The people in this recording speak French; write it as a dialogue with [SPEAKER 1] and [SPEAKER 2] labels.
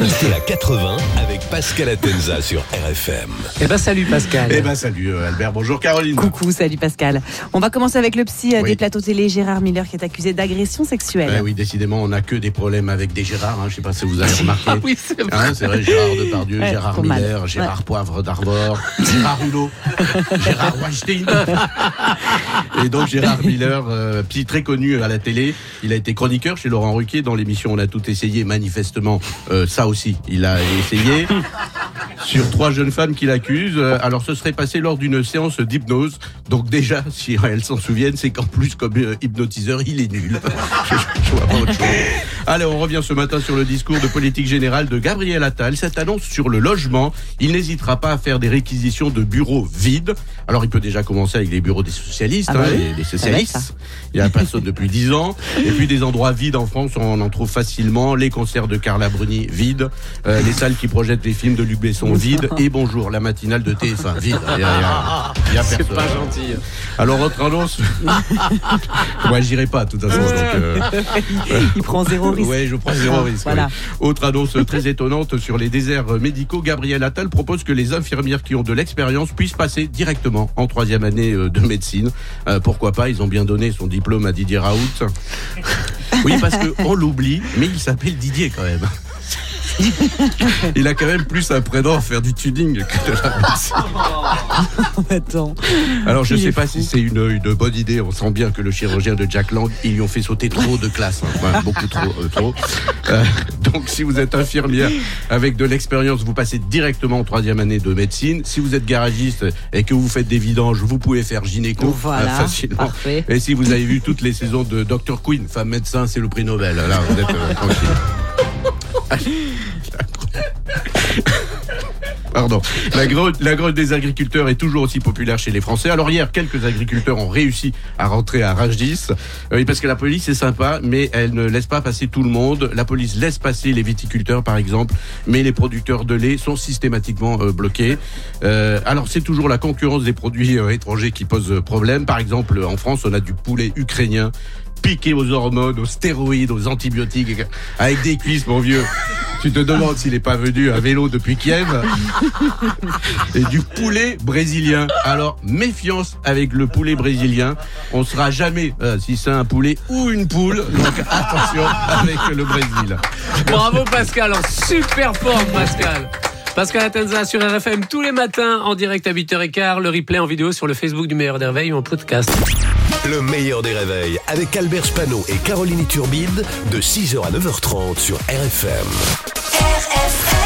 [SPEAKER 1] Limité à 80 avec Pascal Atenza sur RFM.
[SPEAKER 2] Eh ben salut Pascal.
[SPEAKER 3] Eh ben salut euh, Albert, bonjour Caroline.
[SPEAKER 4] Coucou, salut Pascal. On va commencer avec le psy euh,
[SPEAKER 3] Oui.
[SPEAKER 4] des plateaux télé, Gérard Miller, qui est accusé d'agression sexuelle.
[SPEAKER 3] Eh oui, décidément, on n'a que des problèmes avec des Gérard. Hein, je sais pas si vous avez remarqué.
[SPEAKER 2] Ah oui, c'est vrai.
[SPEAKER 3] Hein, c'est vrai, Gérard Depardieu,
[SPEAKER 4] Ouais,
[SPEAKER 3] Gérard. Miller, Gérard Poivre d'Arvor, Gérard Hulot, Gérard Weinstein. Et donc Gérard Miller, euh, psy très connu à la télé, il a été chroniqueur chez Laurent Ruquier dans l'émission On a tout essayé. Manifestement, euh, ça aussi, il a essayé. Sur trois jeunes femmes qu'il accuse. Euh, Alors, ce serait passé lors d'une séance d'hypnose. Donc, déjà, si elles s'en souviennent, c'est qu'en plus, comme euh, hypnotiseur, il est nul. je, je vois pas autre chose. Allez, on revient ce matin sur le discours de politique générale de Gabriel Attal. Cette annonce sur le logement, il n'hésitera pas à faire des réquisitions de bureaux vides. Alors, il peut déjà commencer avec les bureaux des socialistes,
[SPEAKER 4] Ah bah
[SPEAKER 3] hein,
[SPEAKER 4] oui.
[SPEAKER 3] les, socialistes. Il y a personne depuis 10 ans. Et puis, des endroits vides en France, on en trouve facilement. Les concerts de Carla Bruni, vides. Euh, les salles qui projettent les films de Luc Besson, vides. Et bonjour, la matinale de TF1, vide.
[SPEAKER 2] C'est pas gentil.
[SPEAKER 3] Alors, autre annonce. Moi, j'irai pas, de toute façon. donc, euh,
[SPEAKER 4] Il prend zéro risque.
[SPEAKER 3] Ouais, je prends zéro risque.
[SPEAKER 4] Voilà.
[SPEAKER 3] ouais. Autre annonce très étonnante sur les déserts médicaux. Gabriel Attal propose que les infirmières qui ont de l'expérience puissent passer directement en troisième année euh, de médecine. Euh, pourquoi pas? Ils ont bien donné son diplôme à Didier Raoult. Oui, parce qu'on l'oublie, mais il s'appelle Didier quand même. Il a quand même plus un prénom à faire du tuning que de la médecine.
[SPEAKER 4] Attends.
[SPEAKER 3] Alors je
[SPEAKER 4] Il
[SPEAKER 3] sais pas si c'est une, une bonne idée. On sent bien que le chirurgien de Jack Lang, ils lui ont fait sauter trop de classes, hein. Ouais, beaucoup trop, euh, trop. Euh, donc si vous êtes infirmière avec de l'expérience, vous passez directement en troisième année de médecine. Si vous êtes garagiste et que vous faites des vidanges, vous pouvez faire gynéco
[SPEAKER 4] Voilà,
[SPEAKER 3] euh, facilement.
[SPEAKER 4] parfait.
[SPEAKER 3] Et si vous avez vu toutes les saisons de Dr Queen, femme médecin, c'est le prix Nobel. Là, vous êtes euh, tranquille. Pardon. La grotte, des agriculteurs est toujours aussi populaire chez les Français. Alors hier, quelques agriculteurs ont réussi à rentrer à Rungis. Euh, parce que la police est sympa, mais elle ne laisse pas passer tout le monde. La police laisse passer les viticulteurs, par exemple, mais les producteurs de lait sont systématiquement euh, bloqués. Euh, alors c'est toujours la concurrence des produits euh, étrangers qui pose problème. Par exemple, en France, on a du poulet ukrainien piqué aux hormones, aux stéroïdes, aux antibiotiques, avec des cuisses, mon vieux. Tu te demandes s'il n'est pas venu à vélo depuis Kiev. Et du poulet brésilien. Alors, méfiance avec le poulet brésilien. On sera jamais euh, si c'est un poulet ou une poule. Donc, attention avec le Brésil.
[SPEAKER 2] Bravo Pascal, en super forme Pascal. Pascal Atenza sur RFM tous les matins en direct à 8h15, le replay en vidéo sur le Facebook du Meilleur des Réveils ou en podcast.
[SPEAKER 1] Le meilleur des réveils avec Albert Spano et Caroline Turbide de 6h à 9h30 sur RFM.
[SPEAKER 5] RFM